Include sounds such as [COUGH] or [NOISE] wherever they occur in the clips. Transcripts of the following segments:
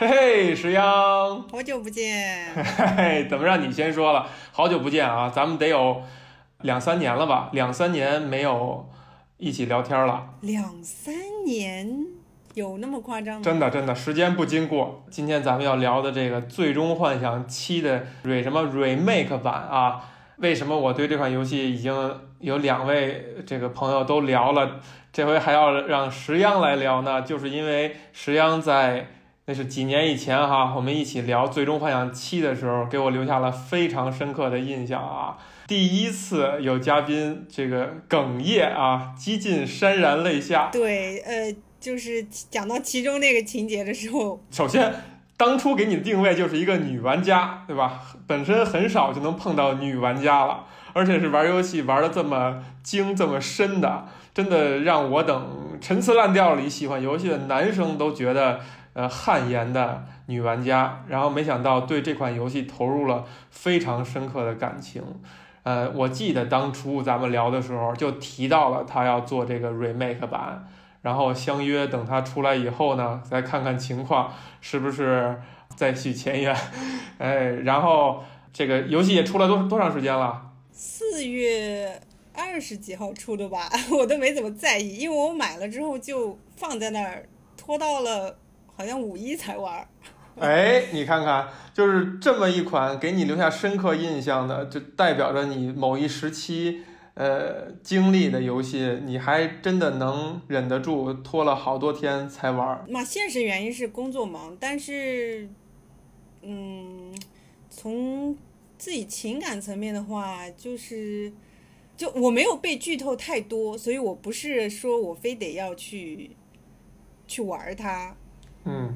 嘿嘿，石央，好久不见。嘿嘿，怎么让你先说了？好久不见啊，咱们得有两三年了吧？两三年没有一起聊天了。两三年有那么夸张吗？真的真的，时间不经过。今天咱们要聊的这个《最终幻想七》的 re 什么 remake 版啊？为什么我对这款游戏已经有两位这个朋友都聊了，这回还要让石央来聊呢？就是因为石央在那是几年以前哈，我们一起聊《最终幻想七》的时候，给我留下了非常深刻的印象啊！第一次有嘉宾这个哽咽啊，几近潸然泪下。对，呃，就是讲到其中那个情节的时候，首先。当初给你的定位就是一个女玩家，对吧？本身很少就能碰到女玩家了，而且是玩游戏玩的这么精、这么深的，真的让我等陈词滥调里喜欢游戏的男生都觉得呃汗颜的女玩家。然后没想到对这款游戏投入了非常深刻的感情。呃，我记得当初咱们聊的时候就提到了他要做这个 remake 版。然后相约等他出来以后呢，再看看情况是不是再续前缘，[LAUGHS] 哎，然后这个游戏也出了多多长时间了？四月二十几号出的吧，[LAUGHS] 我都没怎么在意，因为我买了之后就放在那儿，拖到了好像五一才玩。[LAUGHS] 哎，你看看，就是这么一款给你留下深刻印象的，就代表着你某一时期。呃，经历的游戏，你还真的能忍得住拖了好多天才玩？那现实原因是工作忙，但是，嗯，从自己情感层面的话，就是，就我没有被剧透太多，所以我不是说我非得要去去玩它。嗯。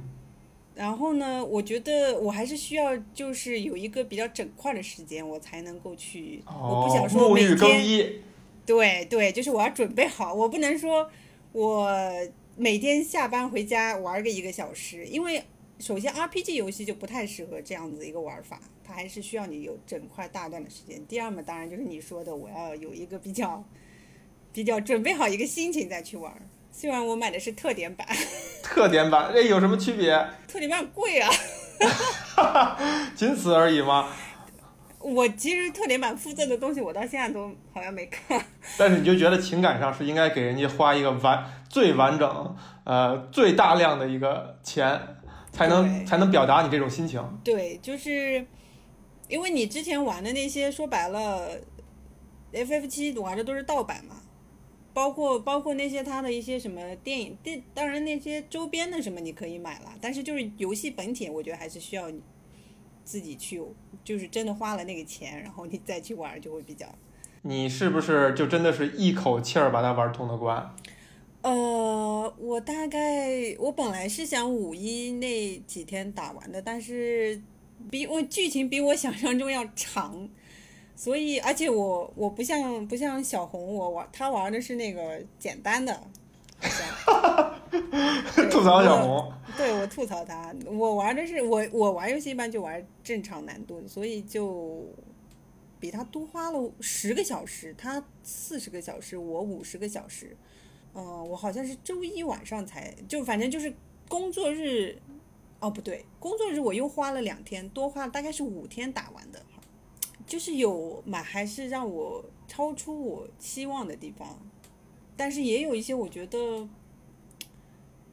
然后呢，我觉得我还是需要，就是有一个比较整块的时间，我才能够去。我不想说每天。对对，就是我要准备好，我不能说我每天下班回家玩个一个小时，因为首先 RPG 游戏就不太适合这样子一个玩法，它还是需要你有整块大段的时间。第二嘛，当然就是你说的，我要有一个比较比较准备好一个心情再去玩。虽然我买的是特点版，[LAUGHS] 特点版，这，有什么区别？[LAUGHS] 特点版贵啊，[LAUGHS] 仅此而已吗？我其实特点版附赠的东西，我到现在都好像没看。但是你就觉得情感上是应该给人家花一个完最完整、呃最大量的一个钱，才能才能表达你这种心情。对，就是因为你之前玩的那些，说白了，FF 七玩的都是盗版嘛。包括包括那些他的一些什么电影电，当然那些周边的什么你可以买了，但是就是游戏本体，我觉得还是需要你自己去，就是真的花了那个钱，然后你再去玩就会比较。你是不是就真的是一口气儿把它玩通的关？呃，我大概我本来是想五一那几天打完的，但是比我剧情比我想象中要长。所以，而且我我不像不像小红，我玩他玩的是那个简单的，[LAUGHS] 吐槽小红。对我吐槽他，我玩的是我我玩游戏一般就玩正常难度，所以就比他多花了十个小时，他四十个小时，我五十个小时。嗯，我好像是周一晚上才，就反正就是工作日，哦不对，工作日我又花了两天，多花了大概是五天打完的。就是有嘛还是让我超出我期望的地方，但是也有一些我觉得，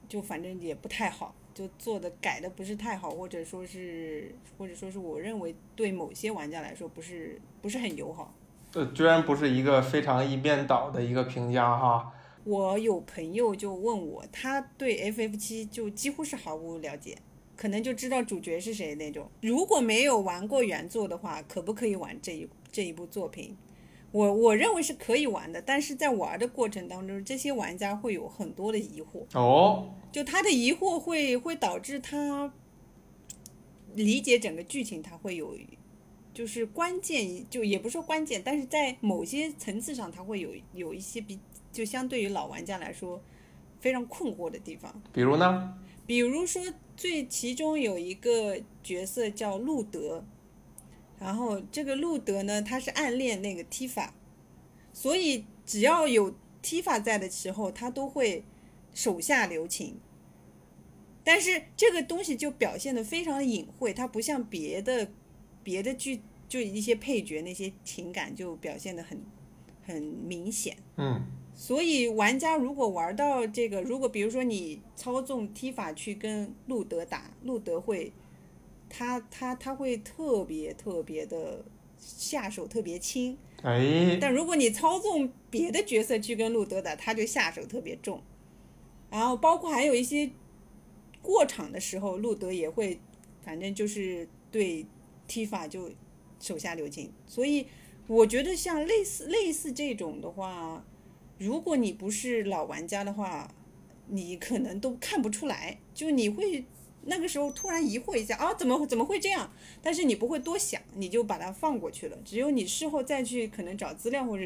就反正也不太好，就做的改的不是太好，或者说是或者说是我认为对某些玩家来说不是不是很友好。呃，居然不是一个非常一边倒的一个评价哈。我有朋友就问我，他对 FF 七就几乎是毫无了解。可能就知道主角是谁那种。如果没有玩过原作的话，可不可以玩这一这一部作品？我我认为是可以玩的，但是在玩的过程当中，这些玩家会有很多的疑惑。哦，就他的疑惑会会导致他理解整个剧情，他会有就是关键，就也不说关键，但是在某些层次上，他会有有一些比就相对于老玩家来说非常困惑的地方。比如呢？比如说，最其中有一个角色叫路德，然后这个路德呢，他是暗恋那个 Tifa，所以只要有 Tifa 在的时候，他都会手下留情。但是这个东西就表现的非常隐晦，它不像别的别的剧，就一些配角那些情感就表现的很很明显。嗯所以玩家如果玩到这个，如果比如说你操纵踢法去跟路德打，路德会，他他他会特别特别的下手特别轻，哎，但如果你操纵别的角色去跟路德打，他就下手特别重。然后包括还有一些过场的时候，路德也会，反正就是对踢法就手下留情。所以我觉得像类似类似这种的话，如果你不是老玩家的话，你可能都看不出来，就你会那个时候突然疑惑一下啊，怎么怎么会这样？但是你不会多想，你就把它放过去了。只有你事后再去可能找资料或者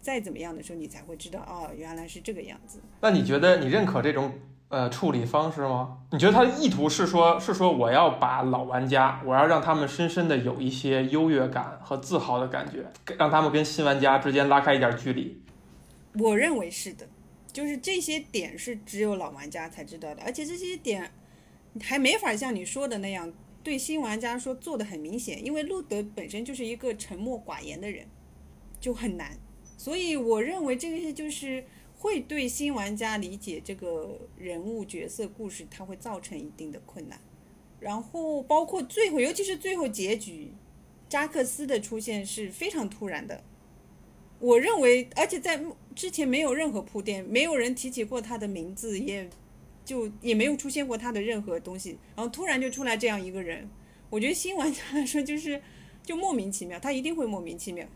再怎么样的时候，你才会知道哦，原来是这个样子。那你觉得你认可这种呃处理方式吗？你觉得他的意图是说，是说我要把老玩家，我要让他们深深的有一些优越感和自豪的感觉，让他们跟新玩家之间拉开一点距离。我认为是的，就是这些点是只有老玩家才知道的，而且这些点还没法像你说的那样对新玩家说做的很明显，因为路德本身就是一个沉默寡言的人，就很难。所以我认为这些就是会对新玩家理解这个人物角色故事，它会造成一定的困难。然后包括最后，尤其是最后结局，扎克斯的出现是非常突然的。我认为，而且在之前没有任何铺垫，没有人提起过他的名字，也就也没有出现过他的任何东西，然后突然就出来这样一个人，我觉得新玩家来说就是就莫名其妙，他一定会莫名其妙。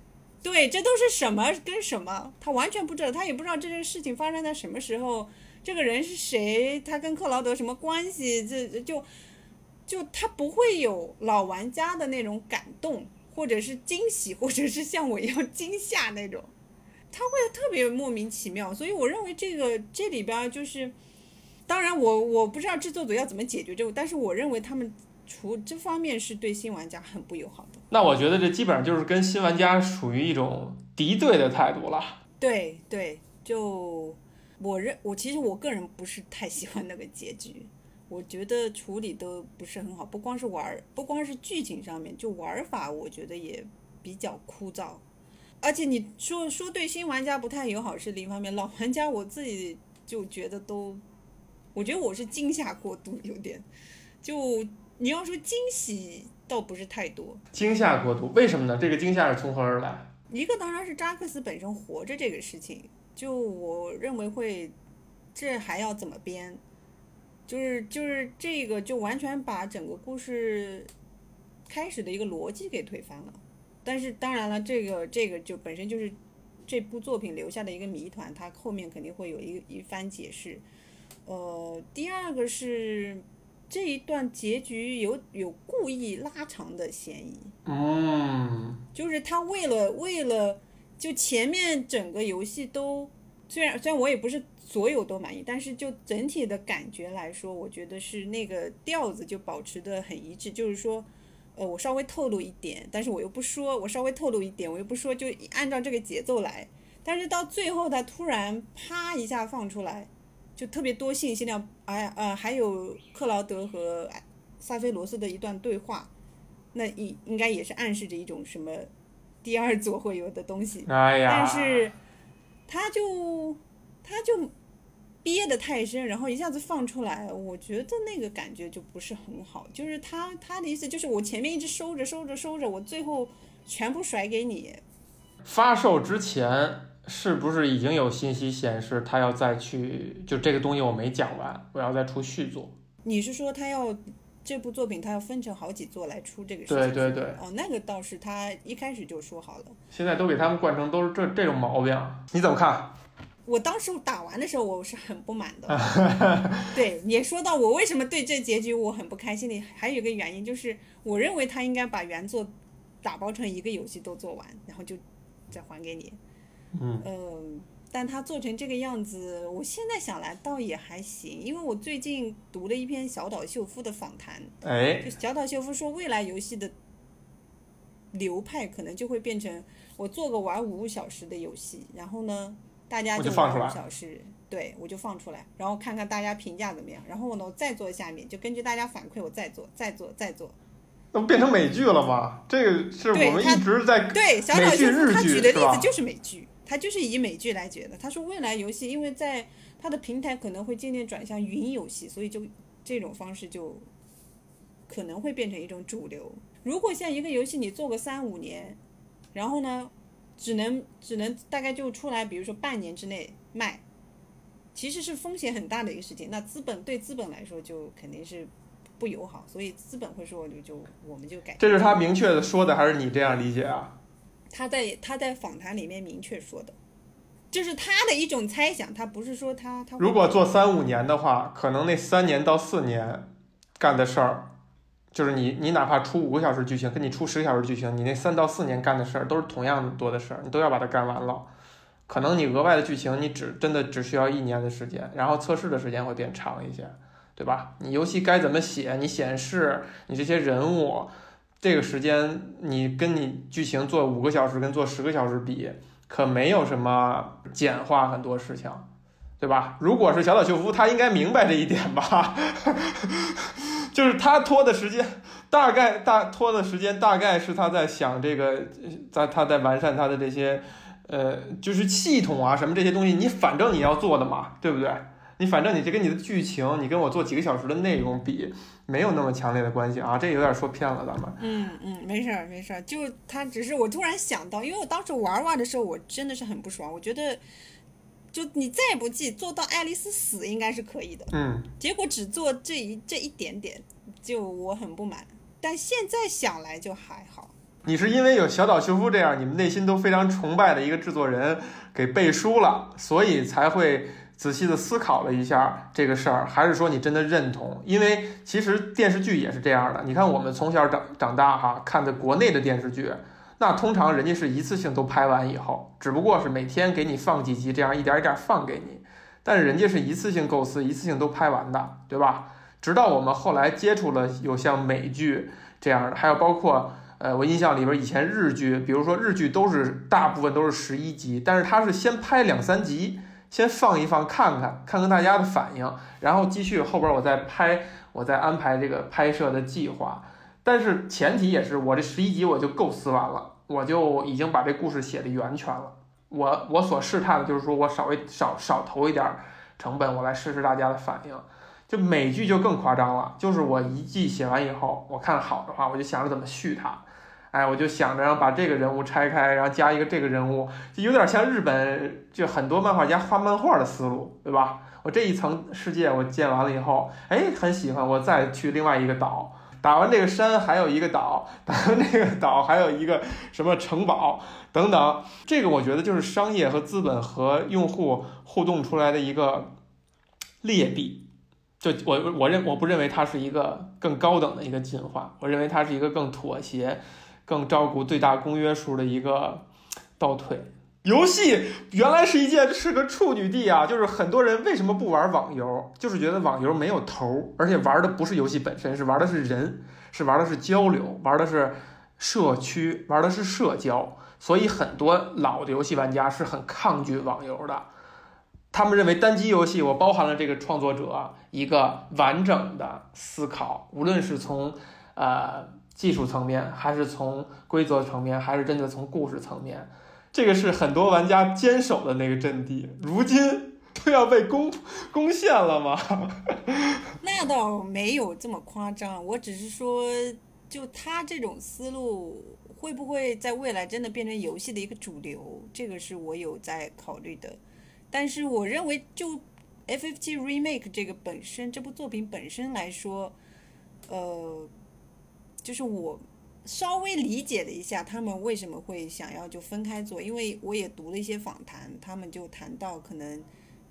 对，这都是什么跟什么，他完全不知道，他也不知道这件事情发生在什么时候，这个人是谁，他跟克劳德什么关系，这就就他不会有老玩家的那种感动，或者是惊喜，或者是像我一样惊吓那种，他会特别莫名其妙，所以我认为这个这里边就是，当然我我不知道制作组要怎么解决这个，但是我认为他们除这方面是对新玩家很不友好的。那我觉得这基本上就是跟新玩家属于一种敌对的态度了。对对，就我认我其实我个人不是太喜欢那个结局，我觉得处理的不是很好，不光是玩儿，不光是剧情上面，就玩法我觉得也比较枯燥。而且你说说对新玩家不太友好是另一方面，老玩家我自己就觉得都，我觉得我是惊吓过度有点，就你要说惊喜倒不是太多，惊吓过度，为什么呢？这个惊吓是从何而来？一个当然是扎克斯本身活着这个事情，就我认为会，这还要怎么编？就是就是这个就完全把整个故事开始的一个逻辑给推翻了。但是当然了，这个这个就本身就是这部作品留下的一个谜团，它后面肯定会有一一番解释。呃，第二个是这一段结局有有故意拉长的嫌疑。嗯，就是他为了为了就前面整个游戏都虽然虽然我也不是所有都满意，但是就整体的感觉来说，我觉得是那个调子就保持的很一致，就是说。呃，我稍微透露一点，但是我又不说，我稍微透露一点，我又不说，就按照这个节奏来。但是到最后，他突然啪一下放出来，就特别多信息量，哎呃，还有克劳德和萨菲罗斯的一段对话，那应应该也是暗示着一种什么第二 [LAUGHS] 座会有的东西。哎呀，但是他就他就憋得太深，然后一下子放出来，我觉得那个感觉就不是很好。就是他他的意思就是我前面一直收着收着收着，我最后全部甩给你。发售之前是不是已经有信息显示他要再去？就这个东西我没讲完，我要再出续作。你是说他要这部作品他要分成好几座来出这个事情？对对对，哦，那个倒是他一开始就说好了。现在都给他们惯成都是这这种毛病，你怎么看？我当时打完的时候，我是很不满的。[LAUGHS] 对，也说到我为什么对这结局我很不开心的，还有一个原因就是，我认为他应该把原作打包成一个游戏都做完，然后就再还给你。嗯。呃，但他做成这个样子，我现在想来倒也还行，因为我最近读了一篇小岛秀夫的访谈，哎，就小岛秀夫说，未来游戏的流派可能就会变成我做个玩五小时的游戏，然后呢。大家就放出来小时，对我就放出来，然后看看大家评价怎么样，然后呢，我再做下面，就根据大家反馈，我再做，再做，再做。那不变成美剧了吗？这个是我们一直在对，小岛美剧秀夫他日剧举的例子就是美剧，他就是以美剧来觉得。他说未来游戏因为在它的平台可能会渐渐转向云游戏，所以就这种方式就可能会变成一种主流。如果像一个游戏你做个三五年，然后呢，只能只能大概就出来，比如说半年之内卖，其实是风险很大的一个事情。那资本对资本来说就肯定是不友好，所以资本会说就就我们就改。这是他明确的说的，还是你这样理解啊？他在他在访谈里面明确说的，这是他的一种猜想，他不是说他他如果做三五年的话，可能那三年到四年干的事儿，就是你你哪怕出五个小时剧情，跟你出十个小时剧情，你那三到四年干的事儿都是同样多的事儿，你都要把它干完了。可能你额外的剧情，你只真的只需要一年的时间，然后测试的时间会变长一些，对吧？你游戏该怎么写，你显示你这些人物，这个时间你跟你剧情做五个小时跟做十个小时比，可没有什么简化很多事情。对吧？如果是小岛秀夫，他应该明白这一点吧？[LAUGHS] 就是他拖的时间，大概大拖的时间大概是他在想这个，在他在完善他的这些，呃，就是系统啊什么这些东西，你反正你要做的嘛，对不对？你反正你这跟你的剧情，你跟我做几个小时的内容比，没有那么强烈的关系啊。这有点说偏了，咱们。嗯嗯，没事儿没事儿，就他只是我突然想到，因为我当时玩玩的时候，我真的是很不爽，我觉得。就你再不济做到爱丽丝死应该是可以的，嗯，结果只做这一这一点点，就我很不满。但现在想来就还好。你是因为有小岛秀夫这样你们内心都非常崇拜的一个制作人给背书了，所以才会仔细的思考了一下这个事儿，还是说你真的认同？因为其实电视剧也是这样的，你看我们从小长长大哈，看的国内的电视剧，那通常人家是一次性都拍完以后，只不过是每天给你放几集，这样一点一点放给你，但是人家是一次性构思，一次性都拍完的，对吧？直到我们后来接触了有像美剧这样的，还有包括。呃，我印象里边以前日剧，比如说日剧都是大部分都是十一集，但是它是先拍两三集，先放一放看看，看看大家的反应，然后继续后边我再拍，我再安排这个拍摄的计划。但是前提也是我这十一集我就构思完了，我就已经把这故事写的圆全了。我我所试探的就是说我稍微少少投一点成本，我来试试大家的反应。就美剧就更夸张了，就是我一季写完以后，我看好的话，我就想着怎么续它。哎，我就想着然后把这个人物拆开，然后加一个这个人物，就有点像日本就很多漫画家画漫画的思路，对吧？我这一层世界我建完了以后，哎，很喜欢，我再去另外一个岛，打完这个山还有一个岛，[LAUGHS] 打完这个岛还有一个什么城堡等等。这个我觉得就是商业和资本和用户互动出来的一个劣币。就我我认我不认为它是一个更高等的一个进化，我认为它是一个更妥协。更照顾最大公约数的一个倒退。游戏原来是一件是个处女地啊，就是很多人为什么不玩网游，就是觉得网游没有头，而且玩的不是游戏本身，是玩的是人，是玩的是交流，玩的是社区，玩的是社交。所以很多老的游戏玩家是很抗拒网游的，他们认为单机游戏我包含了这个创作者一个完整的思考，无论是从呃。技术层面，还是从规则层面，还是真的从故事层面，这个是很多玩家坚守的那个阵地。如今都要被攻攻陷了吗？[LAUGHS] 那倒没有这么夸张，我只是说，就他这种思路会不会在未来真的变成游戏的一个主流？这个是我有在考虑的。但是我认为，就《F F T Remake》这个本身，这部作品本身来说，呃。就是我稍微理解了一下他们为什么会想要就分开做，因为我也读了一些访谈，他们就谈到可能，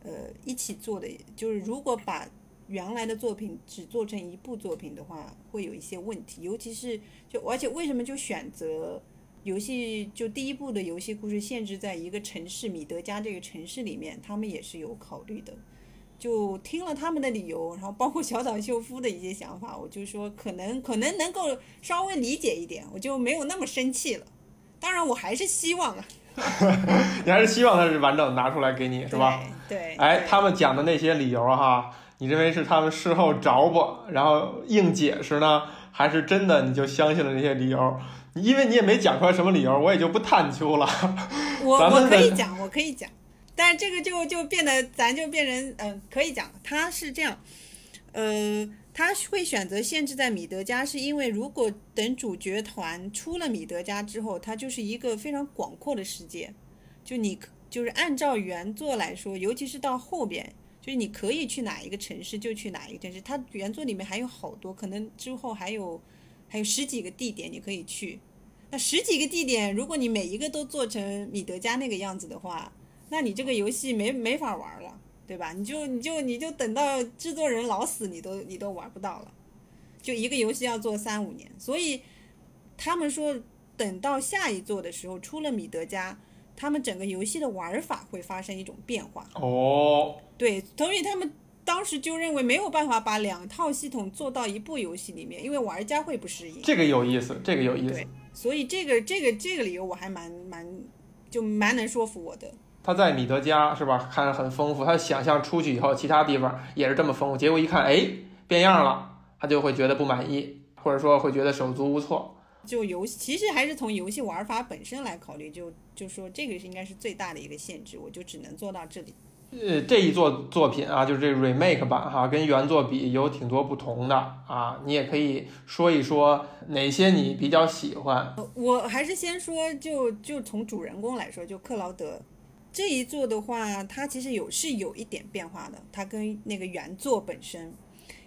呃，一起做的，就是如果把原来的作品只做成一部作品的话，会有一些问题，尤其是就而且为什么就选择游戏就第一部的游戏故事限制在一个城市米德加这个城市里面，他们也是有考虑的。就听了他们的理由，然后包括小岛秀夫的一些想法，我就说可能可能能够稍微理解一点，我就没有那么生气了。当然，我还是希望啊，[LAUGHS] 你还是希望他是完整拿出来给你，是吧？对。对。哎，他们讲的那些理由哈，你认为是他们事后找补，然后硬解释呢，还是真的你就相信了那些理由？因为你也没讲出来什么理由，我也就不探究了。我我可以讲，我可以讲，但是这个就就变得咱就变成嗯，可以讲，他是这样，呃。他会选择限制在米德加，是因为如果等主角团出了米德加之后，它就是一个非常广阔的世界。就你就是按照原作来说，尤其是到后边，就是你可以去哪一个城市就去哪一个城市。它原作里面还有好多，可能之后还有还有十几个地点你可以去。那十几个地点，如果你每一个都做成米德加那个样子的话，那你这个游戏没没法玩了。对吧？你就你就你就等到制作人老死，你都你都玩不到了。就一个游戏要做三五年，所以他们说等到下一座的时候出了米德加，他们整个游戏的玩法会发生一种变化。哦，对，所以他们当时就认为没有办法把两套系统做到一部游戏里面，因为玩家会不适应。这个有意思，这个有意思。对，所以这个这个这个理由我还蛮蛮就蛮能说服我的。他在米德加是吧？看着很丰富，他想象出去以后其他地方也是这么丰富，结果一看，哎，变样了，他就会觉得不满意，或者说会觉得手足无措。就游戏其实还是从游戏玩法本身来考虑，就就说这个是应该是最大的一个限制，我就只能做到这里。呃，这一作作品啊，就是这 remake 版哈，跟原作比有挺多不同的啊，你也可以说一说哪些你比较喜欢。我还是先说，就就从主人公来说，就克劳德。这一座的话，它其实有是有一点变化的，它跟那个原作本身，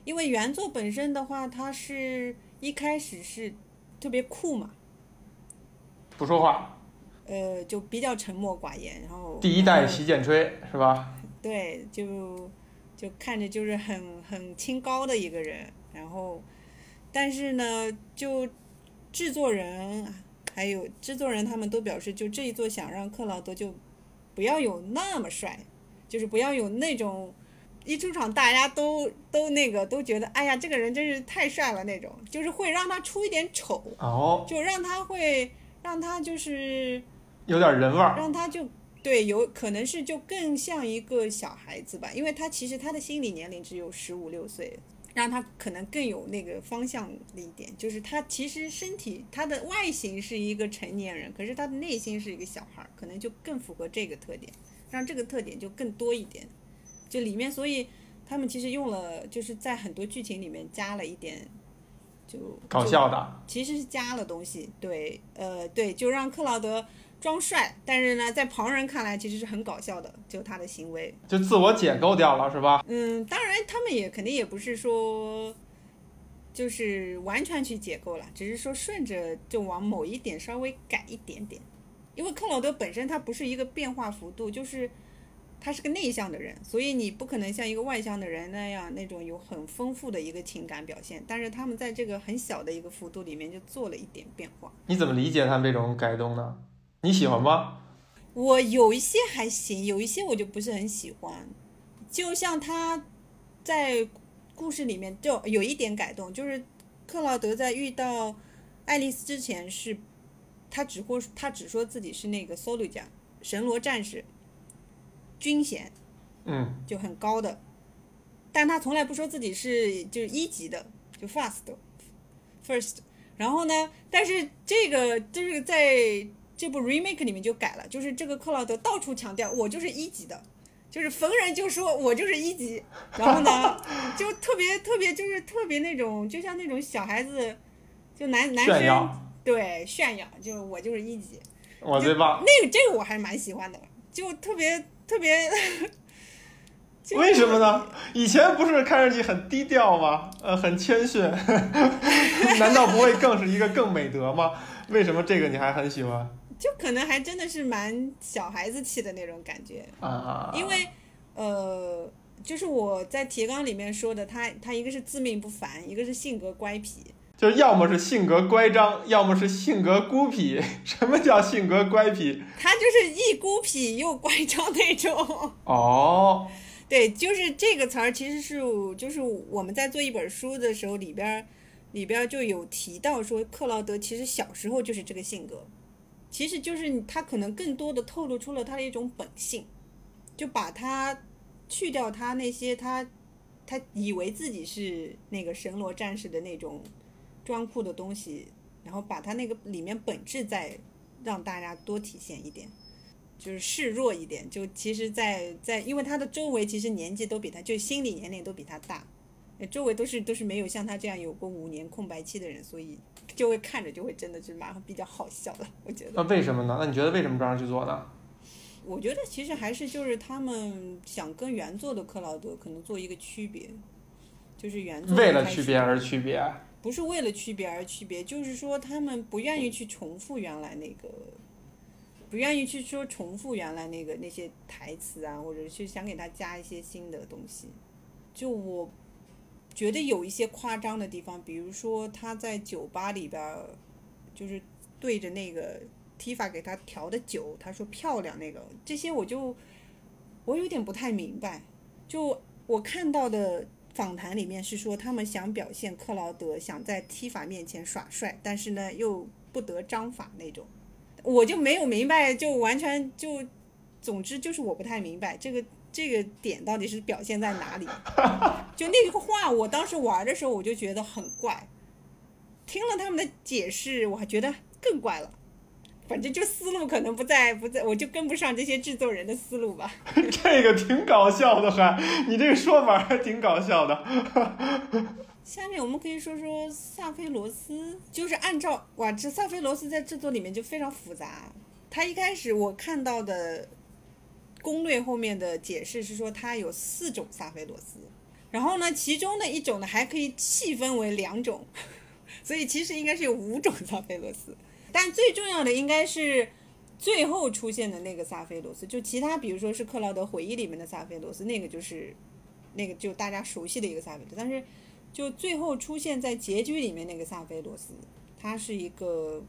因为原作本身的话，它是一开始是特别酷嘛，不说话，呃，就比较沉默寡言，然后第一代洗剪吹是吧？对，就就看着就是很很清高的一个人，然后，但是呢，就制作人还有制作人他们都表示，就这一座想让克劳德就。不要有那么帅，就是不要有那种一出场大家都都那个都觉得哎呀这个人真是太帅了那种，就是会让他出一点丑哦，就让他会让他就是有点人味儿，让他就对有可能是就更像一个小孩子吧，因为他其实他的心理年龄只有十五六岁。让他可能更有那个方向的一点，就是他其实身体他的外形是一个成年人，可是他的内心是一个小孩，可能就更符合这个特点，让这个特点就更多一点。就里面，所以他们其实用了，就是在很多剧情里面加了一点，就搞笑的，其实是加了东西，对，呃，对，就让克劳德。装帅，但是呢，在旁人看来其实是很搞笑的，就他的行为，就自我解构掉了，是吧？嗯，当然他们也肯定也不是说，就是完全去解构了，只是说顺着就往某一点稍微改一点点，因为克劳德本身他不是一个变化幅度，就是他是个内向的人，所以你不可能像一个外向的人那样那种有很丰富的一个情感表现，但是他们在这个很小的一个幅度里面就做了一点变化。你怎么理解他们这种改动呢？你喜欢吗？我有一些还行，有一些我就不是很喜欢。就像他在故事里面就有一点改动，就是克劳德在遇到爱丽丝之前是，他只会他只说自己是那个 solo 奖神罗战士军衔，嗯，就很高的，但他从来不说自己是就是一级的，就 fast first。然后呢，但是这个就是在。这部 remake 里面就改了，就是这个克劳德到处强调我就是一级的，就是逢人就说我就是一级，然后呢，[LAUGHS] 就特别特别就是特别那种，就像那种小孩子，就男男生对炫耀，就我就是一级，我最棒。那个这个我还是蛮喜欢的，就特别特别。为什么呢？以前不是看上去很低调吗？呃，很谦逊，[LAUGHS] 难道不会更是一个更美德吗？为什么这个你还很喜欢？就可能还真的是蛮小孩子气的那种感觉啊，因为呃，就是我在提纲里面说的，他他一个是自命不凡，一个是性格乖僻，就要么是性格乖张，要么是性格孤僻。[LAUGHS] 什么叫性格乖僻？他就是一孤僻又乖张那种。哦，对，就是这个词儿，其实是就是我们在做一本书的时候里边里边就有提到说，克劳德其实小时候就是这个性格。其实就是他可能更多的透露出了他的一种本性，就把他去掉他那些他他以为自己是那个神罗战士的那种装酷的东西，然后把他那个里面本质再让大家多体现一点，就是示弱一点。就其实在，在因为他的周围其实年纪都比他，就心理年龄都比他大，周围都是都是没有像他这样有过五年空白期的人，所以。就会看着就会真的是蛮比较好笑的，[LAUGHS] 我觉得。那为什么呢？那你觉得为什么这样去做呢？我觉得其实还是就是他们想跟原作的克劳德可能做一个区别，就是原作为了区别而区别，不是为了区别而区别，就是说他们不愿意去重复原来那个，不愿意去说重复原来那个那些台词啊，或者是想给他加一些新的东西，就我。觉得有一些夸张的地方，比如说他在酒吧里边，就是对着那个 Tifa 给他调的酒，他说漂亮那个，这些我就我有点不太明白。就我看到的访谈里面是说，他们想表现克劳德想在 Tifa 面前耍帅，但是呢又不得章法那种，我就没有明白，就完全就，总之就是我不太明白这个。这个点到底是表现在哪里？就那个话，我当时玩的时候我就觉得很怪，听了他们的解释，我还觉得更怪了。反正就思路可能不在不在，我就跟不上这些制作人的思路吧。[LAUGHS] 这个挺搞笑的，还你这个说法还挺搞笑的。[LAUGHS] 下面我们可以说说萨菲罗斯，就是按照哇，这萨菲罗斯在制作里面就非常复杂。他一开始我看到的。攻略后面的解释是说，它有四种萨菲罗斯，然后呢，其中的一种呢还可以细分为两种，所以其实应该是有五种萨菲罗斯。但最重要的应该是最后出现的那个萨菲罗斯，就其他比如说是克劳德回忆里面的萨菲罗斯，那个就是那个就大家熟悉的一个萨菲罗斯。但是就最后出现在结局里面那个萨菲罗斯，他是一个，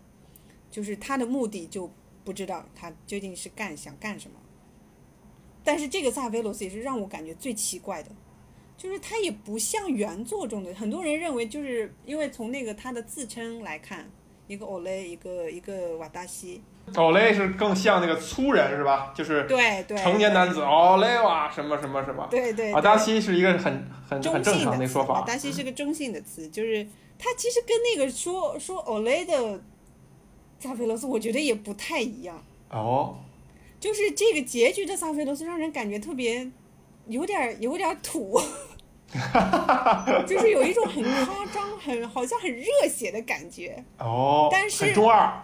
就是他的目的就不知道他究竟是干想干什么。但是这个萨菲罗斯也是让我感觉最奇怪的，就是他也不像原作中的很多人认为，就是因为从那个他的自称来看，一个欧雷，一个一个瓦达西。欧雷是更像那个粗人是吧？就是对对成年男子欧雷哇什么什么什么。对对。瓦达西是一个很很很正常的说法。瓦达西是个中性的词，就是他其实跟那个说说欧雷的萨菲罗斯，我觉得也不太一样。哦。就是这个结局的萨菲罗斯让人感觉特别，有点有点土，[LAUGHS] 就是有一种很夸张、很好像很热血的感觉。哦，但是中二，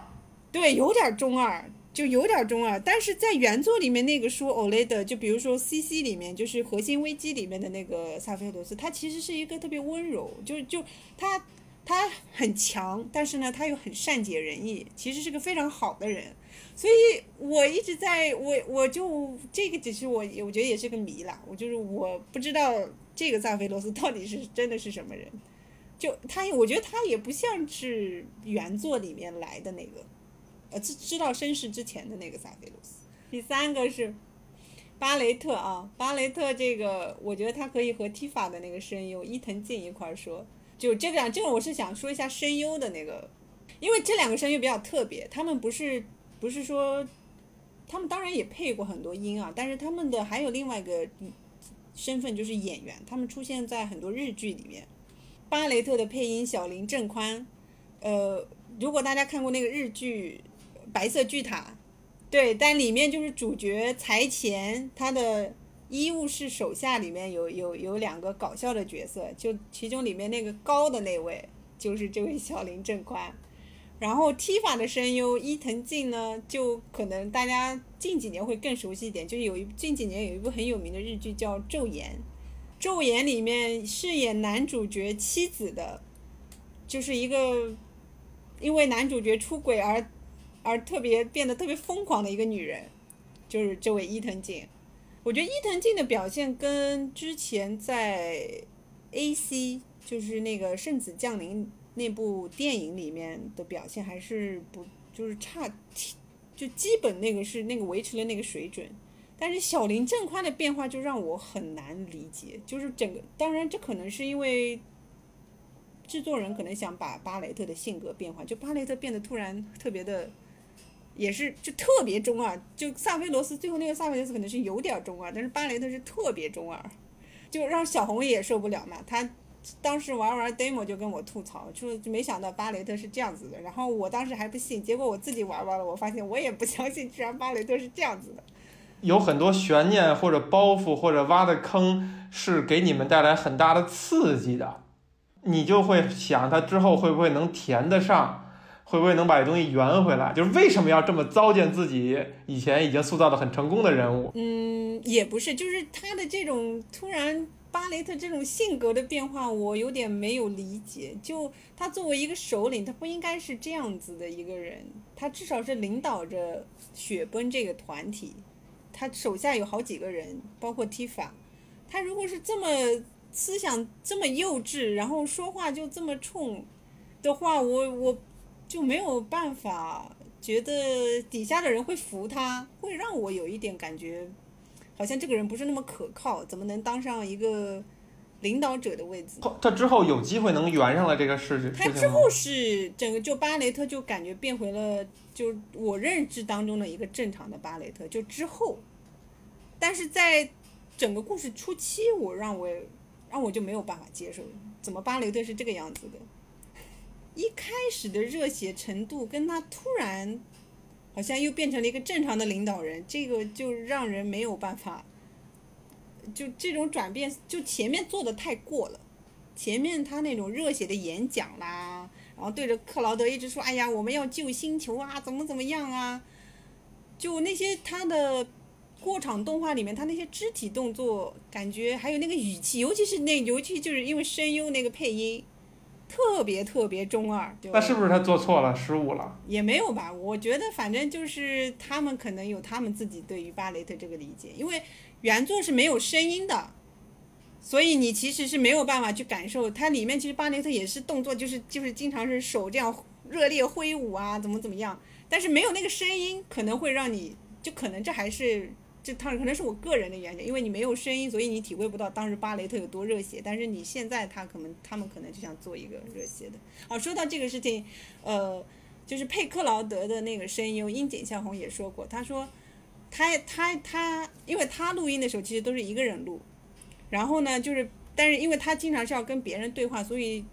对，有点中二，就有点中二。但是在原作里面那个说欧雷的，就比如说 C C 里面，就是核心危机里面的那个萨菲罗斯，他其实是一个特别温柔，就就他他很强，但是呢他又很善解人意，其实是个非常好的人。所以我一直在，我我就这个只是我，我觉得也是个谜啦。我就是我不知道这个萨菲罗斯到底是真的是什么人，就他，我觉得他也不像是原作里面来的那个，呃，知知道身世之前的那个萨菲罗斯。第三个是巴雷特啊，巴雷特这个，我觉得他可以和 Tifa 的那个声优伊藤静一块儿说，就这个，这个我是想说一下声优的那个，因为这两个声优比较特别，他们不是。不是说，他们当然也配过很多音啊，但是他们的还有另外一个身份就是演员，他们出现在很多日剧里面。巴雷特的配音小林正宽，呃，如果大家看过那个日剧《白色巨塔》，对，但里面就是主角财前他的医务室手下里面有有有两个搞笑的角色，就其中里面那个高的那位就是这位小林正宽。然后 Tifa 的声优伊藤静呢，就可能大家近几年会更熟悉一点，就有一近几年有一部很有名的日剧叫《昼颜》，《昼颜》里面饰演男主角妻子的，就是一个因为男主角出轨而而特别变得特别疯狂的一个女人，就是这位伊藤静。我觉得伊藤静的表现跟之前在 AC 就是那个圣子降临。那部电影里面的表现还是不就是差，就基本那个是那个维持了那个水准，但是小林正宽的变化就让我很难理解，就是整个当然这可能是因为制作人可能想把巴雷特的性格变化，就巴雷特变得突然特别的也是就特别中二。就萨菲罗斯最后那个萨菲罗斯可能是有点中二，但是巴雷特是特别中二，就让小红也受不了嘛。他当时玩玩 demo 就跟我吐槽，说没想到巴雷特是这样子的。然后我当时还不信，结果我自己玩完了，我发现我也不相信，居然巴雷特是这样子的。有很多悬念或者包袱或者挖的坑是给你们带来很大的刺激的，你就会想他之后会不会能填得上，会不会能把这东西圆回来？就是为什么要这么糟践自己以前已经塑造的很成功的人物？嗯，也不是，就是他的这种突然巴雷特这种性格的变化，我有点没有理解。就他作为一个首领，他不应该是这样子的一个人，他至少是领导着雪崩这个团体。他手下有好几个人，包括 Tifa。他如果是这么思想这么幼稚，然后说话就这么冲的话，我我就没有办法觉得底下的人会服他，会让我有一点感觉，好像这个人不是那么可靠，怎么能当上一个领导者的位置？他之后有机会能圆上了这个事他之后是整个就巴雷特就感觉变回了就我认知当中的一个正常的巴雷特，就之后。但是在整个故事初期，我让我让我就没有办法接受，怎么巴雷特是这个样子的？[LAUGHS] 一开始的热血程度跟他突然好像又变成了一个正常的领导人，这个就让人没有办法。就这种转变，就前面做的太过了，前面他那种热血的演讲啦，然后对着克劳德一直说：“哎呀，我们要救星球啊，怎么怎么样啊？”就那些他的。过场动画里面，他那些肢体动作，感觉还有那个语气，尤其是那，尤其就是因为声优那个配音，特别特别中二。那是不是他做错了，失误了？也没有吧，我觉得反正就是他们可能有他们自己对于巴雷特这个理解，因为原作是没有声音的，所以你其实是没有办法去感受它里面其实巴雷特也是动作，就是就是经常是手这样热烈挥舞啊，怎么怎么样，但是没有那个声音，可能会让你就可能这还是。这他可能是我个人的原因，因为你没有声音，所以你体会不到当时巴雷特有多热血。但是你现在他可能他们可能就想做一个热血的。好，说到这个事情，呃，就是配克劳德的那个声优樱井孝宏也说过，他说他他他，因为他录音的时候其实都是一个人录，然后呢，就是但是因为他经常是要跟别人对话，所以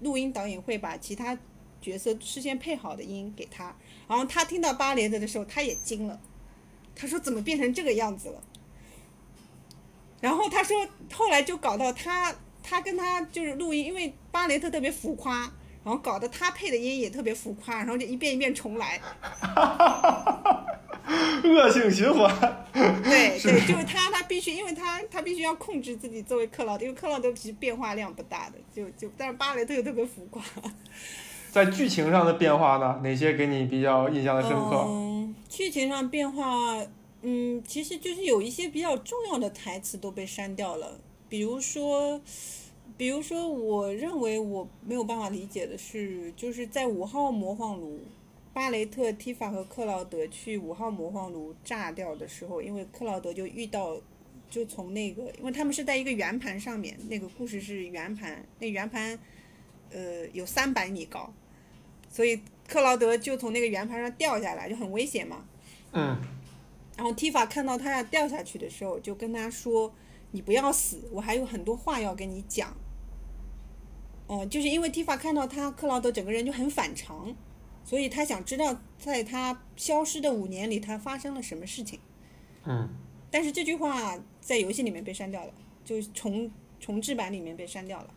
录音导演会把其他角色事先配好的音给他，然后他听到巴雷特的时候，他也惊了。他说：“怎么变成这个样子了？”然后他说：“后来就搞到他，他跟他就是录音，因为巴雷特特别浮夸，然后搞得他配的音也特别浮夸，然后就一遍一遍重来。[LAUGHS] 恶性循环。对 [LAUGHS] 对，就是他，他必须，因为他他必须要控制自己作为克劳德，因为克劳德其实变化量不大的，就就但是巴雷特又特别浮夸。在剧情上的变化呢？哪些给你比较印象的深刻？嗯，剧情上变化，嗯，其实就是有一些比较重要的台词都被删掉了。比如说，比如说，我认为我没有办法理解的是，就是在五号魔幻炉，巴雷特、蒂法和克劳德去五号魔幻炉炸掉的时候，因为克劳德就遇到，就从那个，因为他们是在一个圆盘上面，那个故事是圆盘，那圆盘，呃，有三百米高。所以克劳德就从那个圆盘上掉下来，就很危险嘛。嗯。然后蒂法看到他要掉下去的时候，就跟他说：“你不要死，我还有很多话要跟你讲。”哦，就是因为蒂法看到他克劳德整个人就很反常，所以他想知道在他消失的五年里他发生了什么事情。嗯。但是这句话在游戏里面被删掉了，就重重置版里面被删掉了。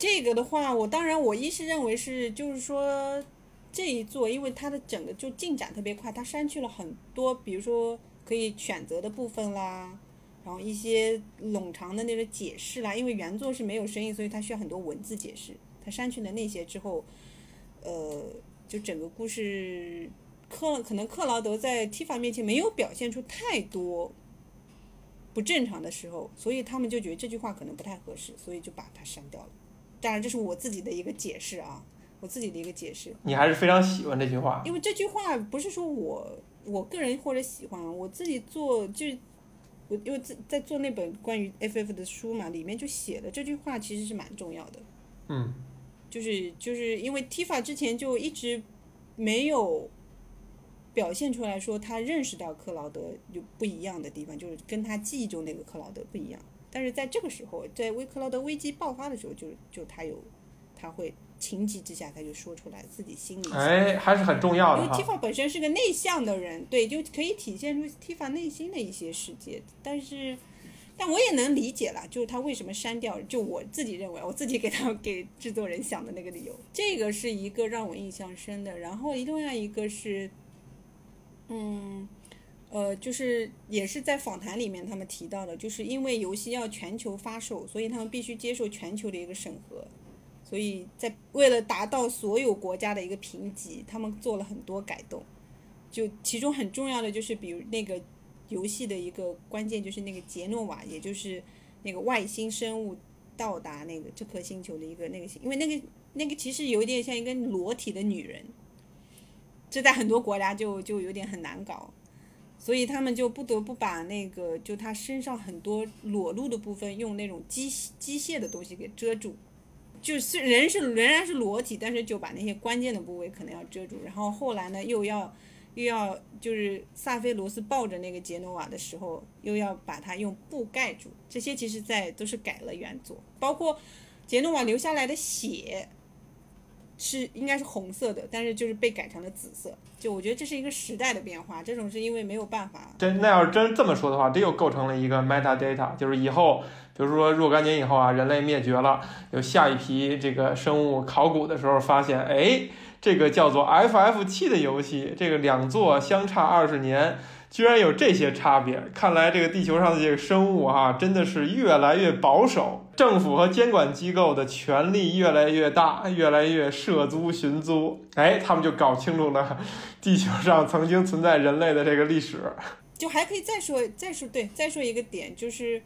这个的话，我当然我一是认为是，就是说这一座，因为它的整个就进展特别快，它删去了很多，比如说可以选择的部分啦，然后一些冗长的那个解释啦，因为原作是没有声音，所以它需要很多文字解释。它删去了那些之后，呃，就整个故事克可能克劳德在 Tifa 面前没有表现出太多不正常的时候，所以他们就觉得这句话可能不太合适，所以就把它删掉了。当然，这是我自己的一个解释啊，我自己的一个解释。你还是非常喜欢这句话，因为这句话不是说我我个人或者喜欢，我自己做就我因为在在做那本关于 FF 的书嘛，里面就写的这句话，其实是蛮重要的。嗯，就是就是因为 Tifa 之前就一直没有表现出来说他认识到克劳德有不一样的地方，就是跟他记忆中那个克劳德不一样。但是在这个时候，在威克劳德危机爆发的时候，就就他有他会情急之下他就说出来自己心里想。哎，还是很重要因为。Tifa 本身是个内向的人，对，就可以体现出 Tifa 内心的一些世界。但是，但我也能理解了，就是他为什么删掉，就我自己认为，我自己给他给制作人想的那个理由，这个是一个让我印象深的。然后另外一个是，嗯。呃，就是也是在访谈里面他们提到的，就是因为游戏要全球发售，所以他们必须接受全球的一个审核，所以在为了达到所有国家的一个评级，他们做了很多改动。就其中很重要的就是，比如那个游戏的一个关键就是那个杰诺瓦，也就是那个外星生物到达那个这颗星球的一个那个星，因为那个那个其实有点像一个裸体的女人，这在很多国家就就有点很难搞。所以他们就不得不把那个就他身上很多裸露的部分用那种机机械的东西给遮住，就是人是仍然是裸体，但是就把那些关键的部位可能要遮住。然后后来呢，又要又要就是萨菲罗斯抱着那个杰诺瓦的时候，又要把它用布盖住。这些其实在都是改了原作，包括杰诺瓦留下来的血是应该是红色的，但是就是被改成了紫色。就我觉得这是一个时代的变化，这种是因为没有办法。这那要是真这么说的话，这又构成了一个 metadata，就是以后，比如说若干年以后啊，人类灭绝了，有下一批这个生物考古的时候发现，哎，这个叫做 FF 七的游戏，这个两座相差二十年，居然有这些差别。看来这个地球上的这个生物哈、真的是越来越保守，政府和监管机构的权力越来越大，越来越涉足寻租。哎，他们就搞清楚了地球上曾经存在人类的这个历史。就还可以再说再说对再说一个点，就是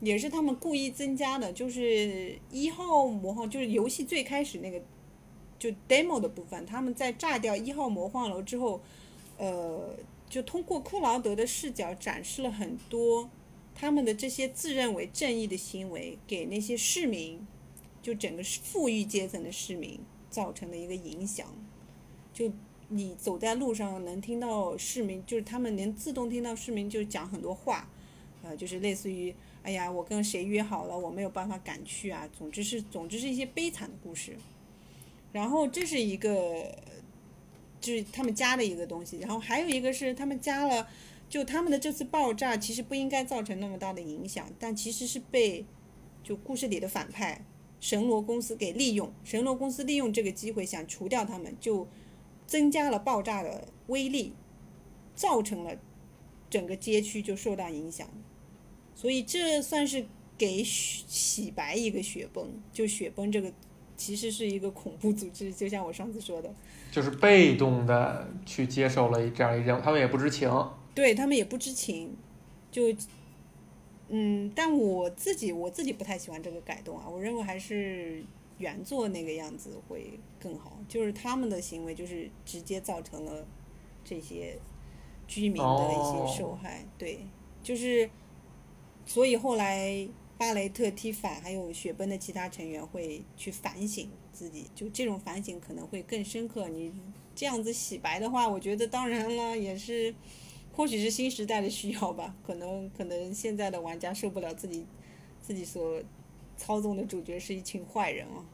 也是他们故意增加的，就是一号魔幻，就是游戏最开始那个就 demo 的部分，他们在炸掉一号魔幻楼之后，呃，就通过克劳德的视角展示了很多他们的这些自认为正义的行为，给那些市民，就整个富裕阶层的市民造成的一个影响，就。你走在路上能听到市民，就是他们能自动听到市民就讲很多话，呃，就是类似于，哎呀，我跟谁约好了，我没有办法赶去啊。总之是，总之是一些悲惨的故事。然后这是一个，就是他们加的一个东西。然后还有一个是他们加了，就他们的这次爆炸其实不应该造成那么大的影响，但其实是被就故事里的反派神罗公司给利用，神罗公司利用这个机会想除掉他们，就。增加了爆炸的威力，造成了整个街区就受到影响，所以这算是给洗白一个雪崩。就雪崩这个其实是一个恐怖组织，就像我上次说的，就是被动的去接受了这样一任务，他们也不知情。对他们也不知情，就嗯，但我自己我自己不太喜欢这个改动啊，我认为还是。原作那个样子会更好，就是他们的行为就是直接造成了这些居民的一些受害，哦、对，就是所以后来巴雷特、踢法还有雪崩的其他成员会去反省自己，就这种反省可能会更深刻。你这样子洗白的话，我觉得当然了，也是或许是新时代的需要吧，可能可能现在的玩家受不了自己自己所。操纵的主角是一群坏人啊！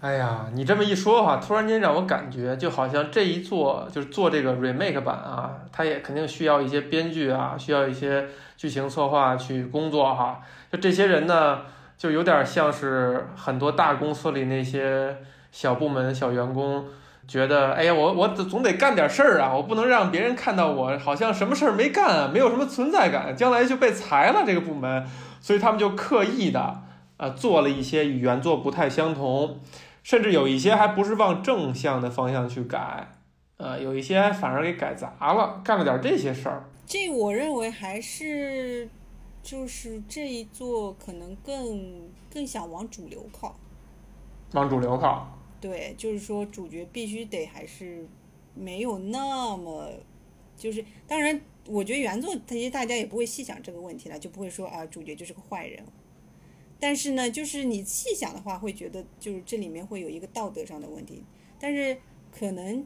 哎呀，你这么一说哈，突然间让我感觉就好像这一做就是做这个 remake 版啊，它也肯定需要一些编剧啊，需要一些剧情策划去工作哈。就这些人呢，就有点像是很多大公司里那些小部门小员工，觉得哎呀，我我总得干点事儿啊，我不能让别人看到我好像什么事儿没干啊，没有什么存在感，将来就被裁了这个部门，所以他们就刻意的。呃，做了一些与原作不太相同，甚至有一些还不是往正向的方向去改，呃，有一些反而给改砸了，干了点这些事儿。这我认为还是，就是这一座可能更更想往主流靠。往主流靠。对，就是说主角必须得还是没有那么，就是当然，我觉得原作其实大家也不会细想这个问题了，就不会说啊主角就是个坏人。但是呢，就是你细想的话，会觉得就是这里面会有一个道德上的问题。但是可能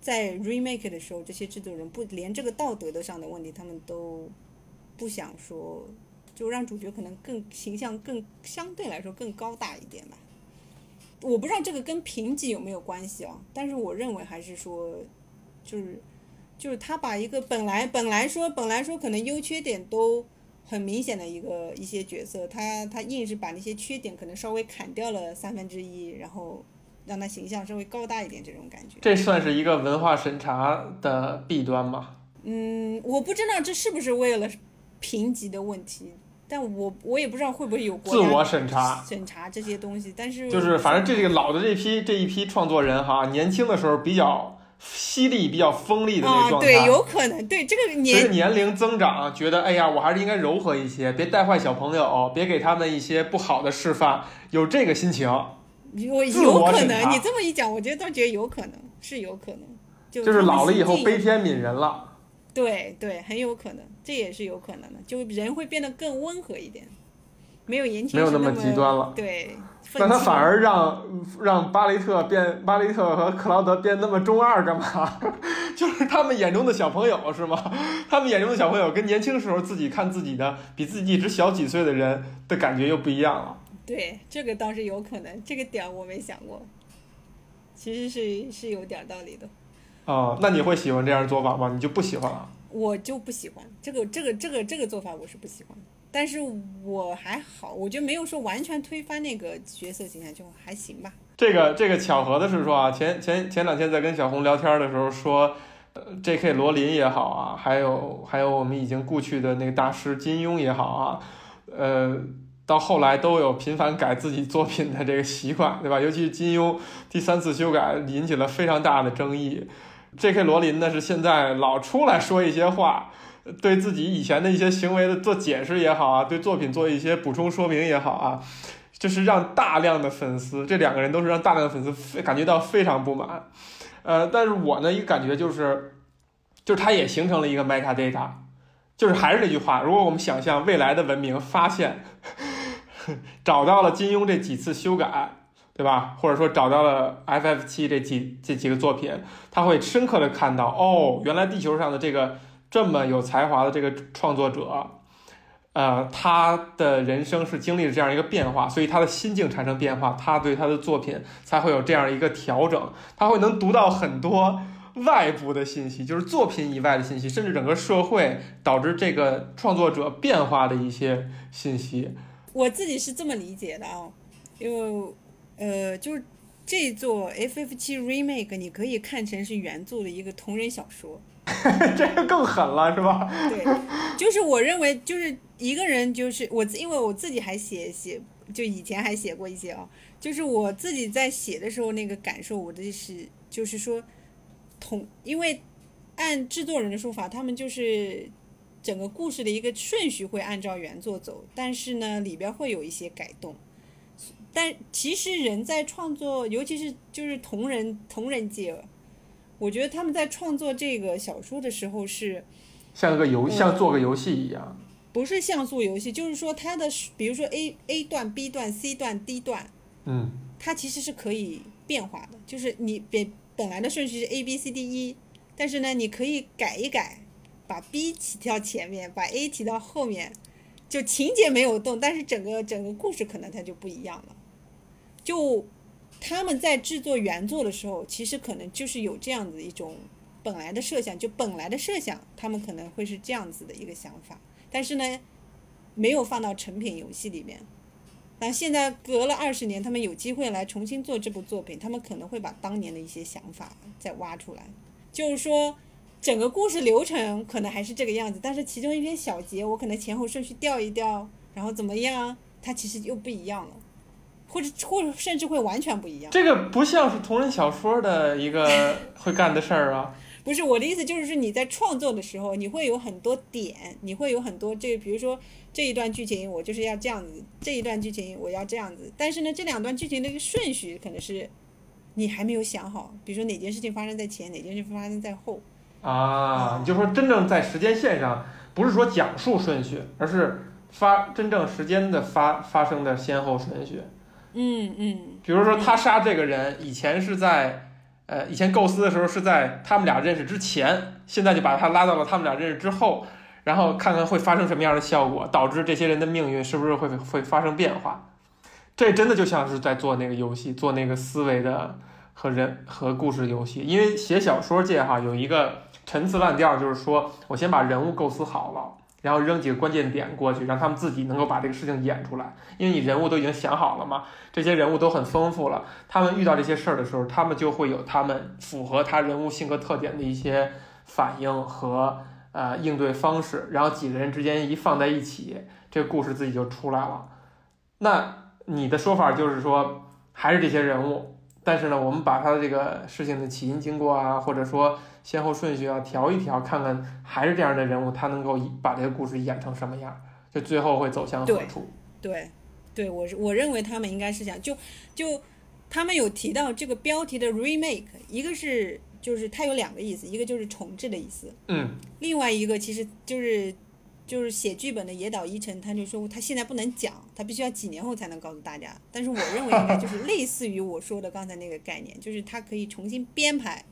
在 remake 的时候，这些制作人不连这个道德的上的问题，他们都不想说，就让主角可能更形象更相对来说更高大一点吧。我不知道这个跟评级有没有关系啊，但是我认为还是说，就是就是他把一个本来本来说本来说可能优缺点都很明显的一个一些角色，他他硬是把那些缺点可能稍微砍掉了三分之一，然后让他形象稍微高大一点，这种感觉。这算是一个文化审查的弊端吗？嗯，我不知道这是不是为了评级的问题，但我我也不知道会不会有自我审查。审查这些东西，但是就是反正这个老的这批这一批创作人哈，年轻的时候比较犀利、比较锋利的那个啊，状态。对，有可能，对这个随着年年龄增长，觉得哎呀，我还是应该柔和一些，别带坏小朋友，别给他们一些不好的示范，有这个心情，我有可能，你这么一讲，我觉得倒觉得有可能，是有可能，就就是老了以后悲天悯人了。对对，很有可能，这也是有可能的，就人会变得更温和一点，没有言情没有那么极端了对，那他反而让让巴雷特变巴雷特和克劳德变那么中二干嘛？[LAUGHS] 就是他们眼中的小朋友是吗？他们眼中的小朋友跟年轻时候自己看自己的比自己只小几岁的人的感觉又不一样了。对，这个倒是有可能，这个点儿我没想过，其实是是有点儿道理的。哦，那你会喜欢这样做法吗？你就不喜欢了？我就不喜欢这个这个这个这个做法，我是不喜欢。但是我还好，我觉得没有说完全推翻那个角色形象，就还行吧。这个这个巧合的是说啊，前前前两天在跟小红聊天的时候说，呃，J.K. 罗琳也好啊，还有还有我们已经故去的那个大师金庸也好啊，呃，到后来都有频繁改自己作品的这个习惯，对吧？尤其是金庸第三次修改引起了非常大的争议。J.K. 罗琳呢是现在老出来说一些话，对自己以前的一些行为的做解释也好啊，对作品做一些补充说明也好啊，就是让大量的粉丝，这两个人都是让大量的粉丝感觉到非常不满。呃，但是我呢一个感觉就是，就是它也形成了一个 metadata，就是还是那句话，如果我们想象未来的文明发现 [LAUGHS] 找到了金庸这几次修改。对吧？或者说找到了 FF 七这几这几个作品，他会深刻的看到，哦，原来地球上的这个这么有才华的这个创作者，呃，他的人生是经历了这样一个变化，所以他的心境产生变化，他对他的作品才会有这样一个调整，他会能读到很多外部的信息，就是作品以外的信息，甚至整个社会导致这个创作者变化的一些信息。我自己是这么理解的啊，因为呃，就是这座 FF 七 remake，你可以看成是原作的一个同人小说。[LAUGHS] 这个更狠了，是吧？对，就是我认为，就是一个人，就是我，因为我自己还写写，就以前还写过一些啊，就是我自己在写的时候那个感受，我的是就是说，同，因为按制作人的说法，他们就是整个故事的一个顺序会按照原作走，但是呢，里边会有一些改动。但其实人在创作，尤其是就是同人同人界，我觉得他们在创作这个小说的时候是。像个游，嗯像做个游戏一样。不是像素游戏，就是说它的，比如说 A A 段、B 段、C 段、D 段，嗯，它其实是可以变化的。就是你本本来的顺序是 A B C D E，但是呢，你可以改一改，把 B 提到前面，把 A 提到后面，就情节没有动，但是整个整个故事可能它就不一样了。就他们在制作原作的时候，其实可能就是有这样子一种本来的设想，就本来的设想，他们可能会是这样子的一个想法，但是呢，没有放到成品游戏里面。那现在隔了二十年，他们有机会来重新做这部作品，他们可能会把当年的一些想法再挖出来，就是说。整个故事流程可能还是这个样子，但是其中一篇小节，我可能前后顺序调一调，然后怎么样，它其实又不一样了，或者或者甚至会完全不一样。这个不像是同人小说的一个 [LAUGHS] 会干的事儿啊。不是我的意思，就是说你在创作的时候，你会有很多点，你会有很多这，比如说这一段剧情我就是要这样子，这一段剧情我要这样子，但是呢，这两段剧情的一个顺序可能是你还没有想好，比如说哪件事情发生在前，哪件事情发生在后。啊，你就说真正在时间线上，不是说讲述顺序，而是发真正时间的发发生的先后顺序。嗯嗯比如说他杀这个人以前是在呃，以前构思的时候是在他们俩认识之前，现在就把他拉到了他们俩认识之后，然后看看会发生什么样的效果，导致这些人的命运是不是会会发生变化。这真的就像是在做那个游戏，做那个思维的和人和故事游戏。因为写小说界哈有一个陈词滥调，就是说我先把人物构思好了。然后扔几个关键点过去，让他们自己能够把这个事情演出来。因为你人物都已经想好了嘛，这些人物都很丰富了。他们遇到这些事儿的时候，他们就会有他们符合他人物性格特点的一些反应和呃应对方式。然后几个人之间一放在一起，这个故事自己就出来了。那你的说法就是说，还是这些人物，但是呢，我们把他的这个事情的起因经过啊，或者说。先后顺序啊，调一调，看看还是这样的人物，他能够把这个故事演成什么样，就最后会走向何处？对，对我我认为他们应该是想，就就他们有提到这个标题的 remake，一个是就是它有两个意思，一个就是重置的意思，嗯，另外一个其实就是就是写剧本的野岛一成，他就说他现在不能讲，他必须要几年后才能告诉大家。但是我认为应该就是类似于我说的刚才那个概念，就是他可以重新编排。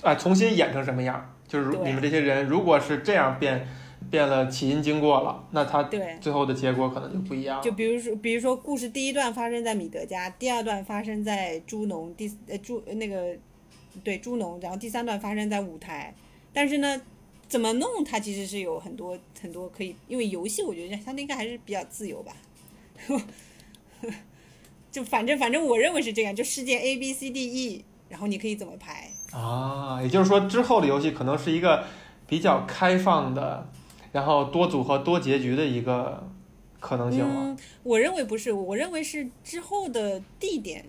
啊，重新演成什么样？就是你们这些人，如果是这样变，变了起因经过了，那他最后的结果可能就不一样。就比如说，比如说，故事第一段发生在米德家，第二段发生在猪农，第呃猪那个对猪农，然后第三段发生在舞台。但是呢，怎么弄它其实是有很多很多可以，因为游戏我觉得它应该还是比较自由吧。[LAUGHS] 就反正反正我认为是这样，就事件 A B C D E。然后你可以怎么排啊？也就是说，之后的游戏可能是一个比较开放的，然后多组合、多结局的一个可能性吗？我认为不是，我认为是之后的地点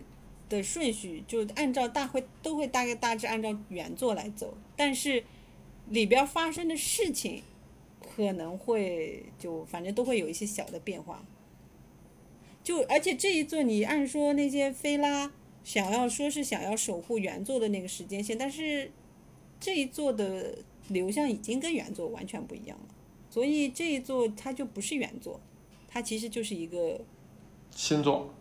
的顺序就按照大会都会大概大致按照原作来走，但是里边发生的事情可能会就反正都会有一些小的变化。就而且这一座你按说那些菲拉。想要说是想要守护原作的那个时间线，但是这一座的流向已经跟原作完全不一样了，所以这一座它就不是原作，它其实就是一个新作。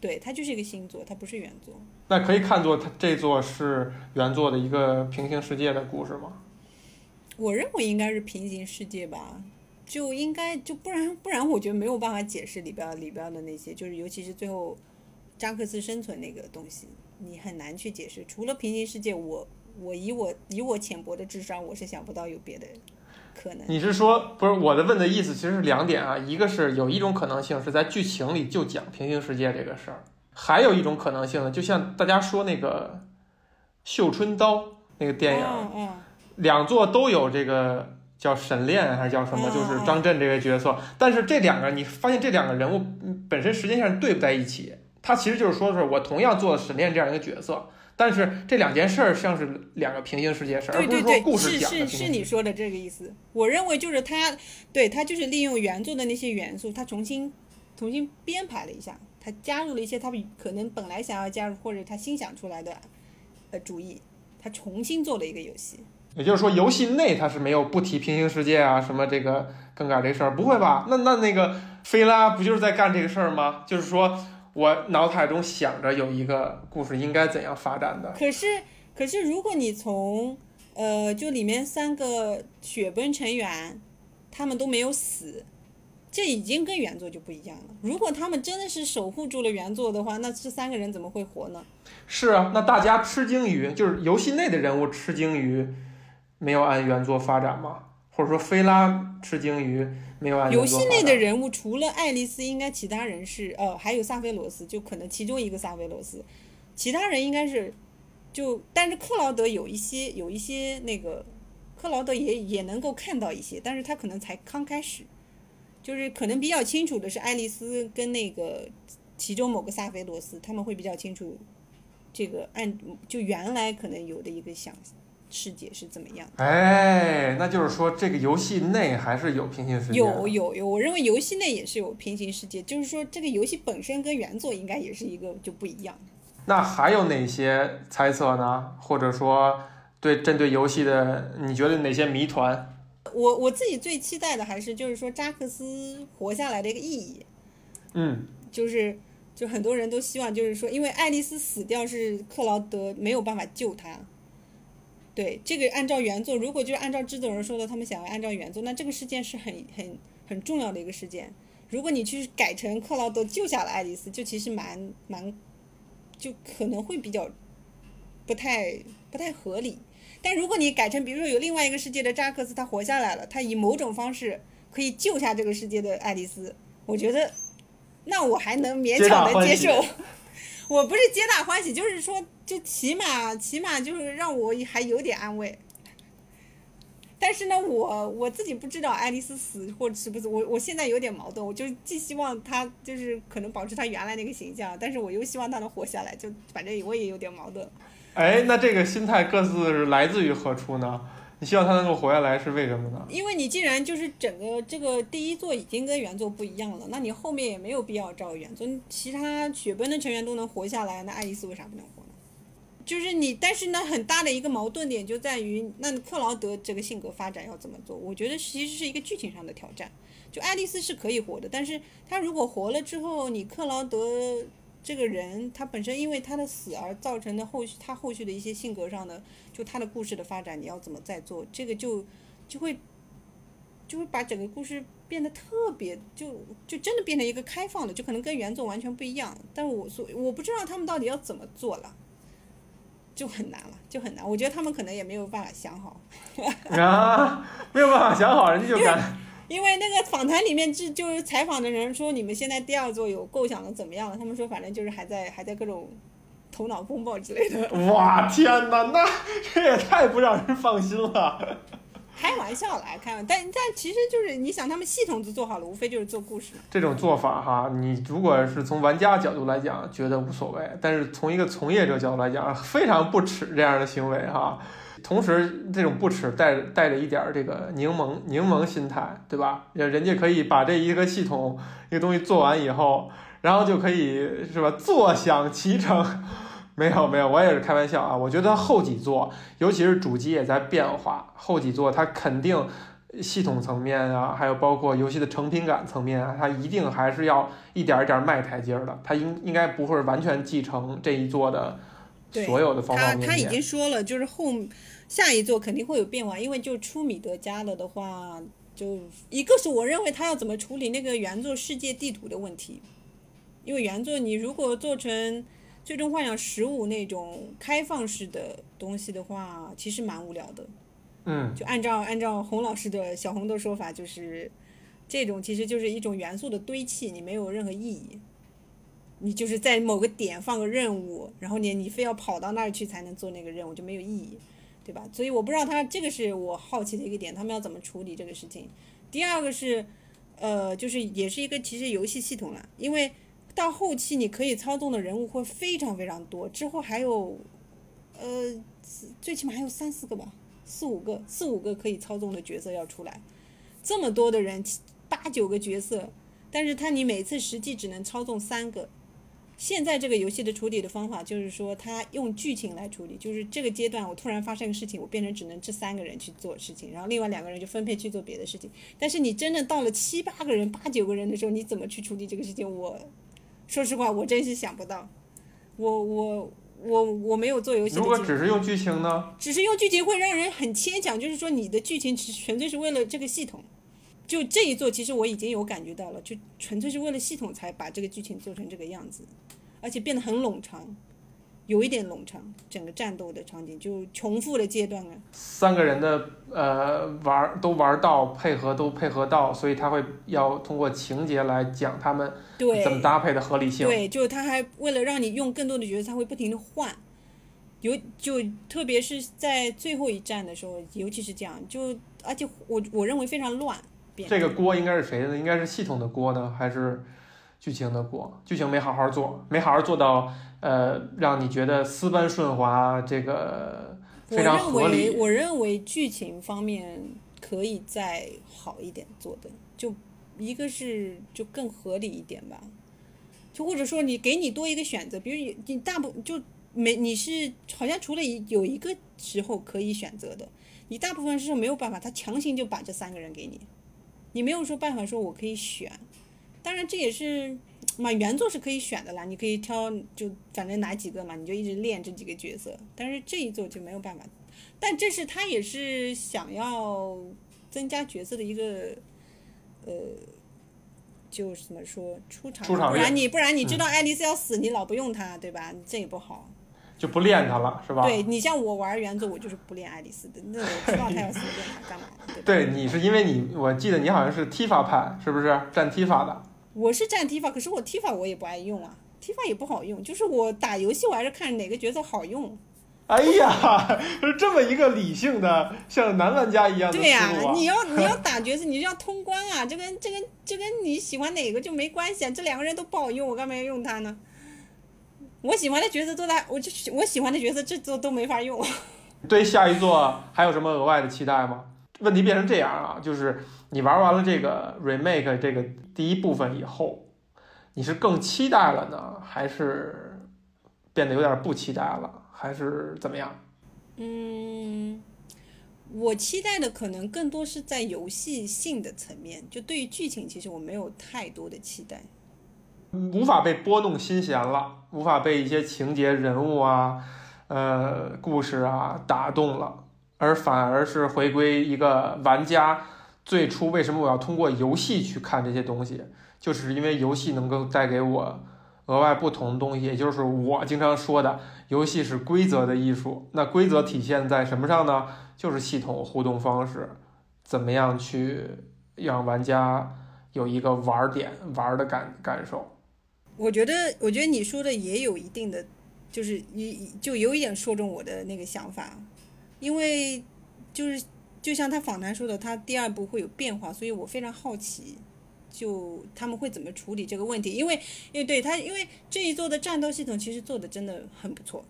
对，它就是一个新作，它不是原作。那可以看作它这座是原作的一个平行世界的故事吗？我认为应该是平行世界吧，就应该就不然不然，我觉得没有办法解释里边里边的那些，就是尤其是最后。扎克斯生存那个东西，你很难去解释。除了平行世界，我我以我以我浅薄的智商，我是想不到有别的可能。你是说不是我的问的意思？其实是两点啊，一个是有一种可能性是在剧情里就讲平行世界这个事儿，还有一种可能性呢，就像大家说那个《绣春刀》那个电影，两座都有这个叫沈炼还是叫什么，就是张震这个角色，但是这两个你发现这两个人物本身时间线对不在一起。他其实就是说，是我同样做了沈炼这样一个角色，但是这两件事儿像是两个平行世界事儿，而不是说故事讲的。是是是，你说的这个意思。我认为就是他，对他就是利用原作的那些元素，他重新重新编排了一下，他加入了一些他可能本来想要加入或者他新想出来的呃主意，他重新做了一个游戏。也就是说，游戏内他是没有不提平行世界啊什么这个更改这事儿，不会吧？那那那个菲拉不就是在干这个事儿吗？就是说。我脑海中想着有一个故事应该怎样发展的。可是，可是如果你从，呃，就里面三个雪崩成员，他们都没有死，这已经跟原作就不一样了。如果他们真的是守护住了原作的话，那这三个人怎么会活呢？是啊，那大家吃惊于就是游戏内的人物吃惊于没有按原作发展吗？或者说菲拉吃惊于？游戏内的人物除了爱丽丝，应该其他人是呃，还有萨菲罗斯，就可能其中一个萨菲罗斯，其他人应该是就，但是克劳德有一些有一些那个，克劳德也也能够看到一些，但是他可能才刚开始，就是可能比较清楚的是爱丽丝跟那个其中某个萨菲罗斯，他们会比较清楚这个按就原来可能有的一个想。世界是怎么样？哎，那就是说这个游戏内还是有平行世界。有有有，我认为游戏内也是有平行世界，就是说这个游戏本身跟原作应该也是一个就不一样。那还有哪些猜测呢？或者说对针对游戏的，你觉得哪些谜团？我我自己最期待的还是就是说扎克斯活下来的一个意义。嗯，就是就很多人都希望，就是说，因为爱丽丝死掉是克劳德没有办法救她。对，这个按照原作，如果就是按照制作人说的，他们想要按照原作，那这个事件是很很很重要的一个事件。如果你去改成克劳德救下了爱丽丝，就其实蛮蛮，就可能会比较不太不太合理。但如果你改成，比如说有另外一个世界的扎克斯，他活下来了，他以某种方式可以救下这个世界的爱丽丝，我觉得，那我还能勉强的接受。[LAUGHS] 我不是皆大欢喜，就是说，就起码起码就是让我还有点安慰。但是呢，我我自己不知道爱丽丝死或者是不是我我现在有点矛盾，我就既希望她就是可能保持她原来那个形象，但是我又希望她能活下来，就反正我也有点矛盾。哎，那这个心态各自是来自于何处呢？你希望她能够活下来是为什么呢？因为你既然就是整个这个第一座已经跟原作不一样了，那你后面也没有必要照原作。其他雪崩的成员都能活下来，那爱丽丝为啥不能活呢？就是你，但是呢，很大的一个矛盾点就在于，那克劳德这个性格发展要怎么做？我觉得其实是一个剧情上的挑战。就爱丽丝是可以活的，但是她如果活了之后，你克劳德。这个人他本身因为他的死而造成的后续，他后续的一些性格上的，就他的故事的发展，你要怎么再做？这个就就会就会把整个故事变得特别，就就真的变成一个开放的，就可能跟原作完全不一样。但我所我不知道他们到底要怎么做了，就很难了，就很难。我觉得他们可能也没有办法想好。啊，没有办法想好，人家就敢。因为那个访谈里面就就是采访的人说，你们现在第二座有构想的怎么样了？他们说反正就是还在还在各种头脑风暴之类的。哇天哪，那这也太不让人放心了。开玩笑来，开玩，但但其实就是你想，他们系统都做好了，无非就是做故事。这种做法哈，你如果是从玩家角度来讲，觉得无所谓；但是从一个从业者角度来讲，非常不耻这样的行为哈。同时，这种不耻带带着一点这个柠檬柠檬心态，对吧？人家可以把这一个系统一个东西做完以后，然后就可以是吧？坐享其成。没有没有，我也是开玩笑啊。我觉得后几座，尤其是主机也在变化，后几座它肯定系统层面啊，还有包括游戏的成品感层面啊，它一定还是要一点一点迈台阶的。它应应该不会完全继承这一座的。所有的方方面面，他他已经说了，就是后下一座肯定会有变化，因为就出米德加了的话，就一个是我认为他要怎么处理那个原作世界地图的问题，因为原作你如果做成最终幻想十五那种开放式的东西的话，其实蛮无聊的。嗯，就按照按照洪老师的小红的说法，就是这种其实就是一种元素的堆砌，你没有任何意义。你就是在某个点放个任务，然后你你非要跑到那儿去才能做那个任务，就没有意义，对吧？所以我不知道他这个是我好奇的一个点，他们要怎么处理这个事情。第二个是，呃，就是也是一个其实游戏系统了，因为到后期你可以操纵的人物会非常非常多，之后还有，呃，最起码还有三四个吧，四五个，四五个可以操纵的角色要出来，这么多的人，八九个角色，但是他你每次实际只能操纵三个。现在这个游戏的处理的方法就是说，他用剧情来处理，就是这个阶段我突然发生一个事情，我变成只能这三个人去做事情，然后另外两个人就分配去做别的事情。但是你真的到了七八个人、八九个人的时候，你怎么去处理这个事情？我说实话，我真是想不到。我我我我没有做游戏。如果只是用剧情呢？只是用剧情会让人很牵强，就是说你的剧情只纯粹是为了这个系统。就这一做，其实我已经有感觉到了，就纯粹是为了系统才把这个剧情做成这个样子，而且变得很冗长，有一点冗长，整个战斗的场景就重复的阶段啊。三个人的呃玩都玩到配合都配合到，所以他会要通过情节来讲他们对怎么搭配的合理性。对，就他还为了让你用更多的角色，他会不停的换，有就特别是在最后一战的时候，尤其是这样，就而且我我认为非常乱。这个锅应该是谁的？应该是系统的锅呢，还是剧情的锅？剧情没好好做，没好好做到，呃，让你觉得丝般顺滑，这个非常合理。我认为，我认为剧情方面可以再好一点做的，就一个是就更合理一点吧，就或者说你给你多一个选择，比如你大部就没你是好像除了有一个时候可以选择的，你大部分是没有办法，他强行就把这三个人给你。你没有说办法说我可以选，当然这也是嘛，原作是可以选的啦，你可以挑，就反正哪几个嘛，你就一直练这几个角色。但是这一作就没有办法，但这是他也是想要增加角色的一个，呃，就是怎么说出场，不然你不然你知道爱丽丝要死，你老不用她，对吧？这也不好。就不练她了，是吧？对你像我玩原作，我就是不练爱丽丝的，那我知道她要死，练她干嘛？对？[LAUGHS] 对，你是因为你，我记得你好像是踢法派，是不是站踢法的？我是站踢法，可是我踢法我也不爱用啊，踢法也不好用。就是我打游戏，我还是看哪个角色好用。哎呀，是这么一个理性的，像男玩家一样的对呀！你要 [LAUGHS] 你要打角色，你就要通关啊，这跟这跟这跟你喜欢哪个就没关系啊，这两个人都不好用，我干嘛要用他呢？我喜欢的角色都在，我就我喜欢的角色这都都没法用。[LAUGHS] 对下一座还有什么额外的期待吗？问题变成这样啊，就是你玩完了这个 remake 这个第一部分以后，你是更期待了呢，还是变得有点不期待了，还是怎么样？嗯，我期待的可能更多是在游戏性的层面，就对于剧情，其实我没有太多的期待。无法被拨弄心弦了，无法被一些情节、人物啊、呃故事啊打动了，而反而是回归一个玩家最初为什么我要通过游戏去看这些东西，就是因为游戏能够带给我额外不同的东西，也就是我经常说的，游戏是规则的艺术。那规则体现在什么上呢？就是系统互动方式，怎么样去让玩家有一个玩儿点、玩儿的感感受。我觉得，我觉得你说的也有一定的，就是你就有一点说中我的那个想法，因为就是就像他访谈说的，他第二部会有变化，所以我非常好奇，就他们会怎么处理这个问题，因为因为对他，因为这一座的战斗系统其实做的真的很不错，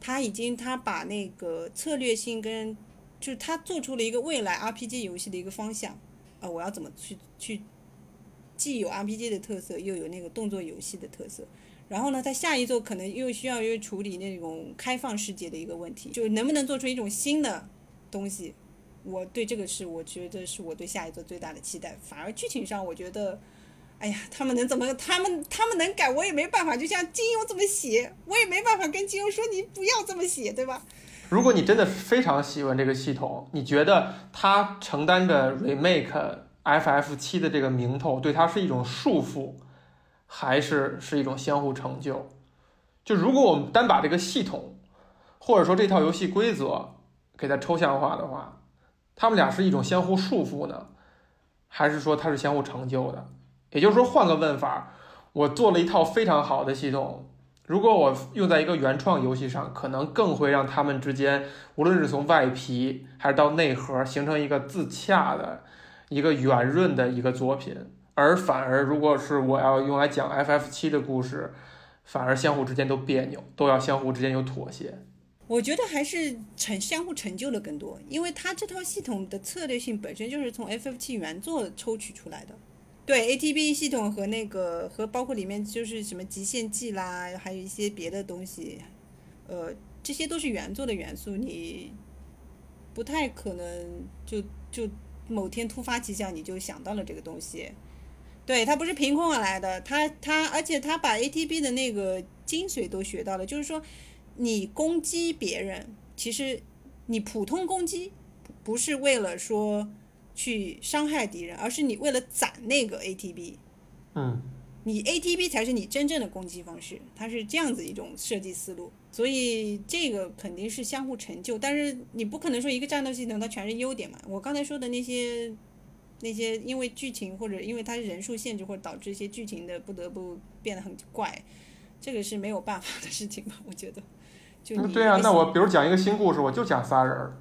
他已经他把那个策略性跟就是他做出了一个未来 RPG 游戏的一个方向，呃，我要怎么去去。既有 RPG 的特色，又有那个动作游戏的特色。然后呢，它下一座可能又需要又处理那种开放世界的一个问题，就是能不能做出一种新的东西。我对这个是我觉得是我对下一座最大的期待。反而剧情上，我觉得，哎呀，他们能怎么，他们他们能改，我也没办法。就像金庸这么写，我也没办法跟金庸说你不要这么写，对吧？如果你真的非常喜欢这个系统，你觉得它承担着 remake FF 七的这个名头，对它是一种束缚，还是是一种相互成就？就如果我们单把这个系统，或者说这套游戏规则给它抽象化的话，他们俩是一种相互束缚呢，还是说它是相互成就的？也就是说，换个问法，我做了一套非常好的系统。如果我用在一个原创游戏上，可能更会让他们之间，无论是从外皮还是到内核，形成一个自洽的、一个圆润的一个作品。而反而，如果是我要用来讲 FF 七的故事，反而相互之间都别扭，都要相互之间有妥协。我觉得还是成相互成就的更多，因为它这套系统的策略性本身就是从 FF 七原作抽取出来的。对 ATB 系统和那个和包括里面就是什么极限技啦，还有一些别的东西，呃，这些都是原作的元素，你不太可能就就某天突发奇想你就想到了这个东西。对，他不是凭空而来的，他他而且他把 ATB 的那个精髓都学到了，就是说你攻击别人，其实你普通攻击不是为了说。去伤害敌人，而是你为了攒那个 ATB，嗯，你 ATB 才是你真正的攻击方式，它是这样子一种设计思路，所以这个肯定是相互成就，但是你不可能说一个战斗系统它全是优点嘛。我刚才说的那些那些因为剧情或者因为它人数限制或者导致一些剧情的不得不变得很怪，这个是没有办法的事情吧？我觉得，就你对啊，那我比如讲一个新故事，我就讲仨人儿。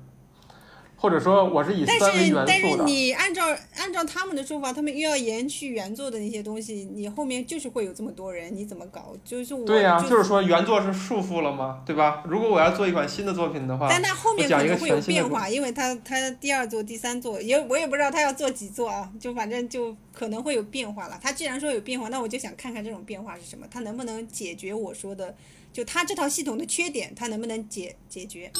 或者说我是以但三为元是但是但是，你按照按照他们的说法，他们又要延续原作的那些东西，你后面就是会有这么多人，你怎么搞？就是我对呀、就就是说原作是束缚了吗？对吧？如果我要做一款新的作品的话，但他后面可能会有变化，因为他他第二座、第三座也我也不知道他要做几座啊，就反正就可能会有变化了。他既然说有变化，那我就想看看这种变化是什么，他能不能解决我说的，就他这套系统的缺点，他能不能解解决？